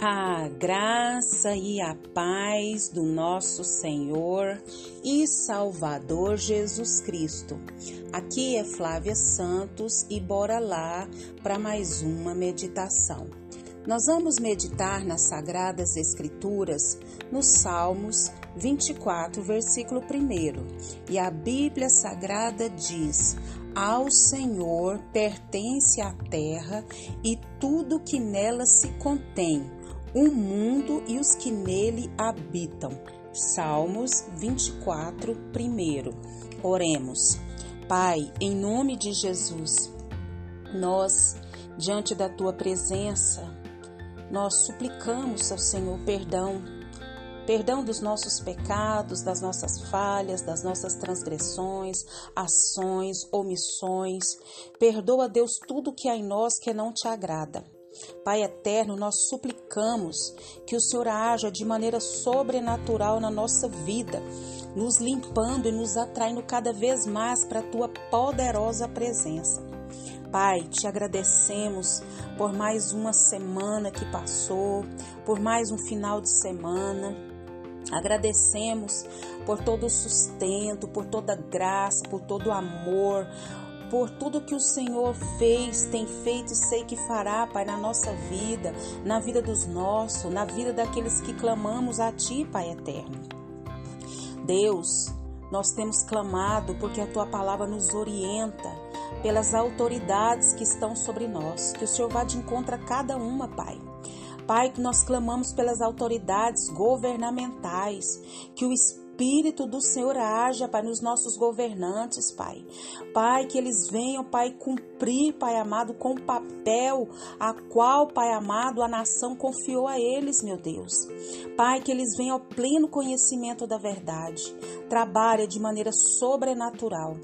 A graça e a paz do nosso Senhor e Salvador Jesus Cristo. Aqui é Flávia Santos e bora lá para mais uma meditação. Nós vamos meditar nas Sagradas Escrituras, nos Salmos 24, versículo 1. E a Bíblia Sagrada diz: Ao Senhor pertence a terra e tudo que nela se contém o mundo e os que nele habitam. Salmos 24, 1. Oremos. Pai, em nome de Jesus, nós, diante da tua presença, nós suplicamos ao Senhor perdão, perdão dos nossos pecados, das nossas falhas, das nossas transgressões, ações, omissões. Perdoa, Deus, tudo que há em nós que não te agrada. Pai eterno, nós suplicamos que o Senhor haja de maneira sobrenatural na nossa vida, nos limpando e nos atraindo cada vez mais para a tua poderosa presença. Pai, te agradecemos por mais uma semana que passou, por mais um final de semana. Agradecemos por todo o sustento, por toda a graça, por todo o amor, por tudo que o Senhor fez, tem feito e sei que fará, Pai, na nossa vida, na vida dos nossos, na vida daqueles que clamamos a Ti, Pai eterno. Deus, nós temos clamado porque a Tua palavra nos orienta pelas autoridades que estão sobre nós, que o Senhor vá de encontro a cada uma, Pai. Pai, que nós clamamos pelas autoridades governamentais, que o Espírito Espírito do Senhor haja, Pai, nos nossos governantes, Pai. Pai, que eles venham, Pai, cumprir, Pai amado, com o papel a qual, Pai amado, a nação confiou a eles, meu Deus. Pai, que eles venham ao pleno conhecimento da verdade. Trabalha de maneira sobrenatural.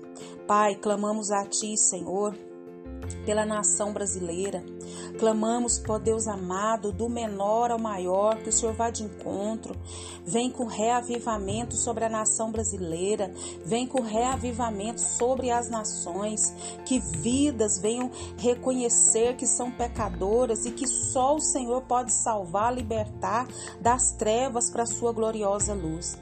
Pai, clamamos a Ti, Senhor pela nação brasileira. Clamamos, por Deus amado, do menor ao maior, que o Senhor vá de encontro. Vem com reavivamento sobre a nação brasileira. Vem com reavivamento sobre as nações. Que vidas venham reconhecer que são pecadoras e que só o Senhor pode salvar, libertar das trevas para a sua gloriosa luz.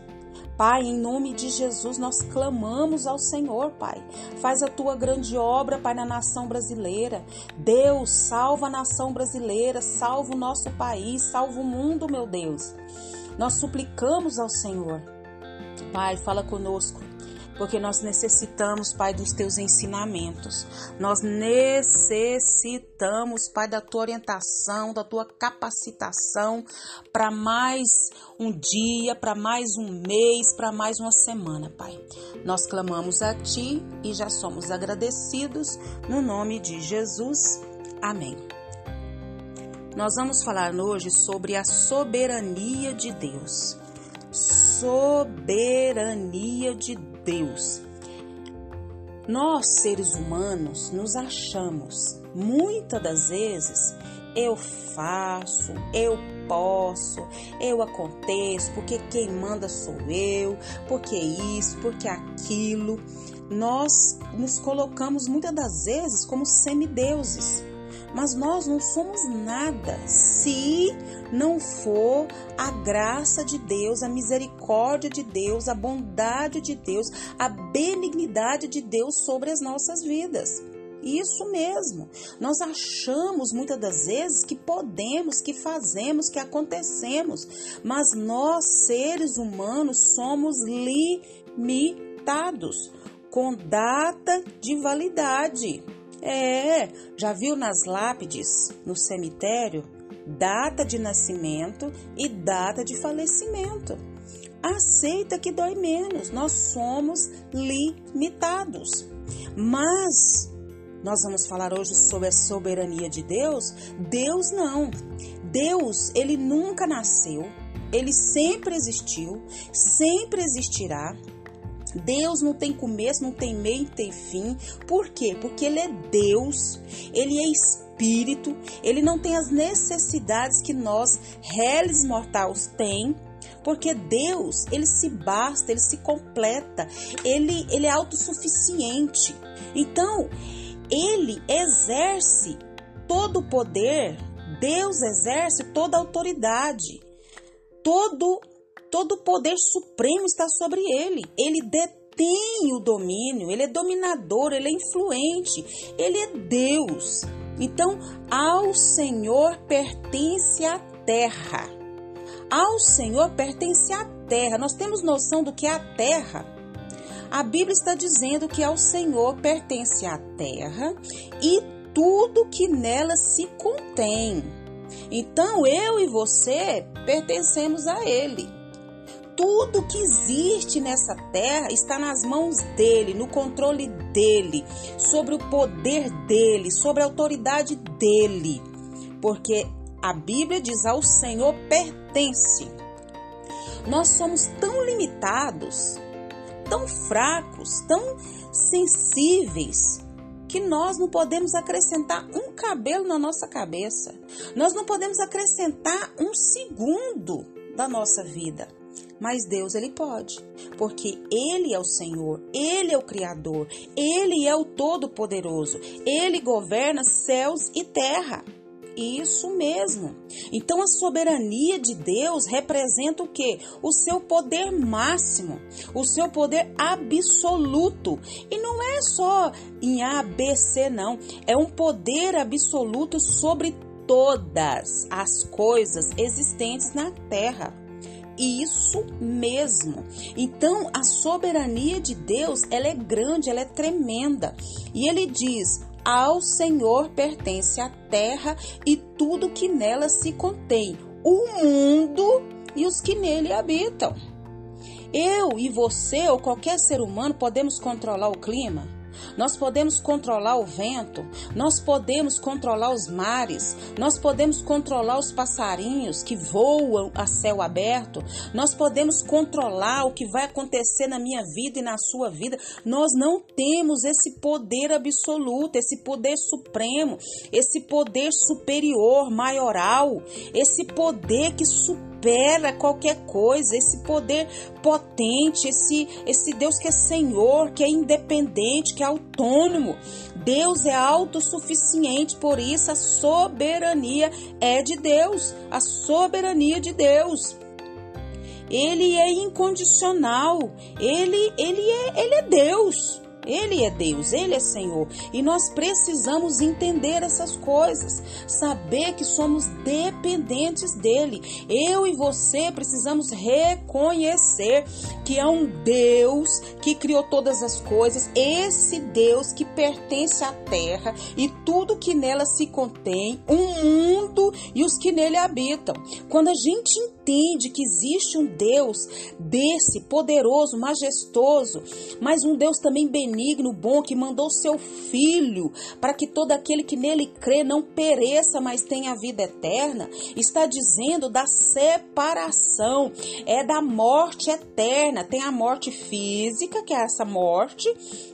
Pai, em nome de Jesus, nós clamamos ao Senhor, Pai. Faz a tua grande obra, Pai, na nação brasileira. Deus, salva a nação brasileira, salva o nosso país, salva o mundo, meu Deus. Nós suplicamos ao Senhor. Pai, fala conosco porque nós necessitamos, Pai, dos teus ensinamentos. Nós necessitamos, Pai, da tua orientação, da tua capacitação para mais um dia, para mais um mês, para mais uma semana, Pai. Nós clamamos a Ti e já somos agradecidos no nome de Jesus. Amém. Nós vamos falar hoje sobre a soberania de Deus. Soberania de Deus. Deus. Nós, seres humanos, nos achamos muitas das vezes eu faço, eu posso, eu aconteço, porque quem manda sou eu, porque isso, porque aquilo. Nós nos colocamos muitas das vezes como semideuses mas nós não somos nada se não for a graça de Deus, a misericórdia de Deus, a bondade de Deus, a benignidade de Deus sobre as nossas vidas. Isso mesmo. Nós achamos muitas das vezes que podemos, que fazemos, que acontecemos, mas nós, seres humanos, somos limitados com data de validade. É, já viu nas lápides no cemitério data de nascimento e data de falecimento. Aceita que dói menos, nós somos limitados. Mas nós vamos falar hoje sobre a soberania de Deus? Deus não. Deus, ele nunca nasceu, ele sempre existiu, sempre existirá. Deus não tem começo, não tem meio, não tem fim. Por quê? Porque Ele é Deus, Ele é Espírito, Ele não tem as necessidades que nós, réis mortais, tem. Porque Deus, Ele se basta, Ele se completa, Ele, ele é autossuficiente. Então, Ele exerce todo o poder Deus exerce toda a autoridade. Todo todo o poder supremo está sobre ele. Ele detém o domínio, ele é dominador, ele é influente, ele é Deus. Então, ao Senhor pertence a terra. Ao Senhor pertence a terra. Nós temos noção do que é a terra? A Bíblia está dizendo que ao Senhor pertence a terra e tudo que nela se contém. Então eu e você pertencemos a Ele. Tudo que existe nessa terra está nas mãos dele, no controle dele, sobre o poder dele, sobre a autoridade dele. Porque a Bíblia diz: ao Senhor pertence. Nós somos tão limitados, tão fracos, tão sensíveis, que nós não podemos acrescentar um cabelo na nossa cabeça. Nós não podemos acrescentar um segundo da nossa vida. Mas Deus ele pode, porque ele é o Senhor, ele é o criador, ele é o todo poderoso. Ele governa céus e terra. Isso mesmo. Então a soberania de Deus representa o que? O seu poder máximo, o seu poder absoluto. E não é só em A, B, C, não. É um poder absoluto sobre todas as coisas existentes na terra. Isso mesmo. Então, a soberania de Deus, ela é grande, ela é tremenda. E ele diz: ao Senhor pertence a terra e tudo que nela se contém, o mundo e os que nele habitam. Eu e você ou qualquer ser humano podemos controlar o clima? Nós podemos controlar o vento, nós podemos controlar os mares, nós podemos controlar os passarinhos que voam a céu aberto, nós podemos controlar o que vai acontecer na minha vida e na sua vida. Nós não temos esse poder absoluto, esse poder supremo, esse poder superior, maioral, esse poder que supera supera qualquer coisa, esse poder potente, esse, esse Deus que é Senhor, que é independente, que é autônomo. Deus é autossuficiente, por isso a soberania é de Deus, a soberania de Deus. Ele é incondicional, ele, ele, é, ele é Deus. Ele é Deus, Ele é Senhor. E nós precisamos entender essas coisas, saber que somos dependentes dEle. Eu e você precisamos reconhecer que há um Deus que criou todas as coisas, esse Deus que pertence à terra e tudo que nela se contém, o um mundo e os que nele habitam. Quando a gente entende que existe um Deus desse, poderoso, majestoso, mas um Deus também benigno, bom, que mandou seu Filho para que todo aquele que nele crê não pereça, mas tenha vida eterna, está dizendo da separação, é da morte eterna. Tem a morte física, que é essa morte,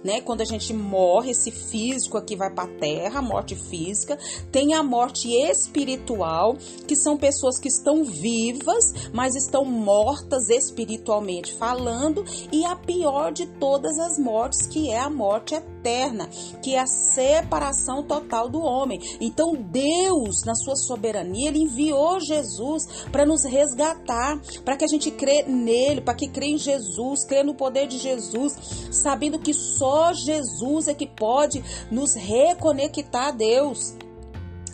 né? Quando a gente morre, esse físico aqui vai para a terra, a morte física. Tem a morte espiritual, que são pessoas que estão vivas mas estão mortas espiritualmente falando, e a pior de todas as mortes, que é a morte eterna, que é a separação total do homem. Então Deus, na sua soberania, ele enviou Jesus para nos resgatar, para que a gente crê nele, para que crê em Jesus, crê no poder de Jesus, sabendo que só Jesus é que pode nos reconectar a Deus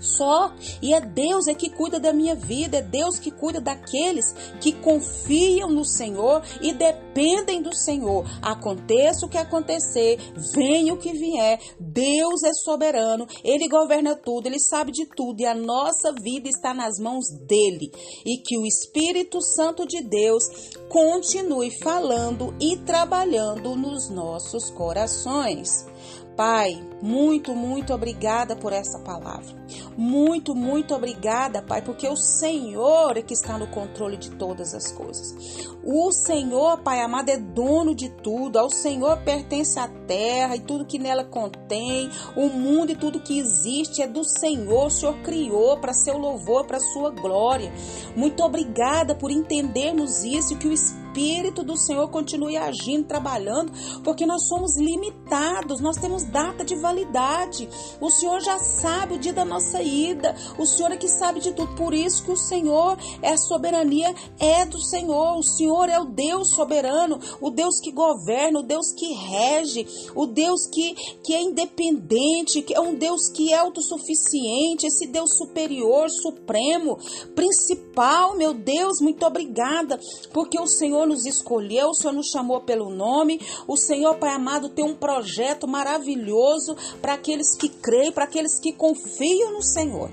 só. E é Deus é que cuida da minha vida, é Deus que cuida daqueles que confiam no Senhor e dependem do Senhor. Aconteça o que acontecer, venha o que vier, Deus é soberano, ele governa tudo, ele sabe de tudo e a nossa vida está nas mãos dele. E que o Espírito Santo de Deus continue falando e trabalhando nos nossos corações. Pai, muito, muito obrigada por essa palavra. Muito, muito obrigada, Pai, porque o Senhor é que está no controle de todas as coisas. O Senhor, Pai amado, é dono de tudo. Ao Senhor pertence a terra e tudo que nela contém, o mundo e tudo que existe é do Senhor. O Senhor criou para seu louvor, para sua glória. Muito obrigada por entendermos isso, que o Espírito Espírito do Senhor continue agindo, trabalhando, porque nós somos limitados, nós temos data de validade. O Senhor já sabe o dia da nossa ida, o Senhor é que sabe de tudo. Por isso que o Senhor é a soberania, é do Senhor. O Senhor é o Deus soberano, o Deus que governa, o Deus que rege, o Deus que, que é independente, que é um Deus que é autossuficiente, esse Deus superior, supremo, principal, meu Deus, muito obrigada, porque o Senhor nos escolheu, o Senhor nos chamou pelo nome, o Senhor, Pai amado, tem um projeto maravilhoso para aqueles que creem, para aqueles que confiam no Senhor.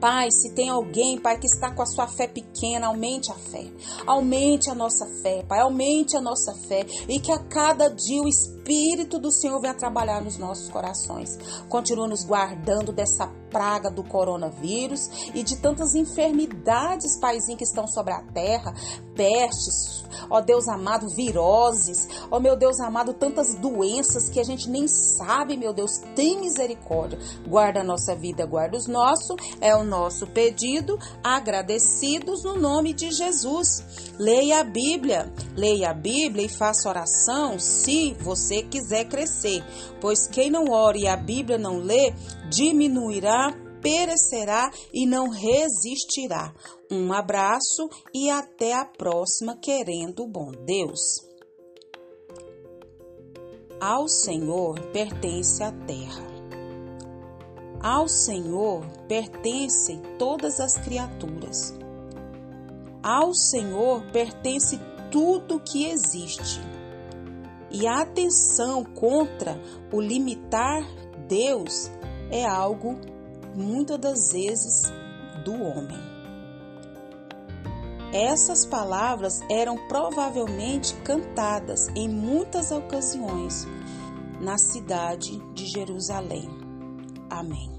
Pai, se tem alguém, Pai, que está com a sua fé pequena, aumente a fé. Aumente a nossa fé, Pai, aumente a nossa fé. E que a cada dia o Espírito do Senhor venha trabalhar nos nossos corações. Continua nos guardando dessa praga do coronavírus e de tantas enfermidades, Paizinho, que estão sobre a terra, pestes, ó Deus amado, viroses, ó meu Deus amado, tantas doenças que a gente nem sabe, meu Deus, tem misericórdia. Guarda a nossa vida, guarda os nossos, é o nosso pedido, agradecidos no nome de Jesus. Leia a Bíblia, leia a Bíblia e faça oração se você quiser crescer, pois quem não ore e a Bíblia não lê, diminuirá, perecerá e não resistirá. Um abraço e até a próxima, querendo o bom Deus. Ao Senhor pertence a terra. Ao Senhor pertencem todas as criaturas. Ao Senhor pertence tudo que existe. E a atenção contra o limitar Deus é algo muitas das vezes do homem. Essas palavras eram provavelmente cantadas em muitas ocasiões na cidade de Jerusalém. Amém.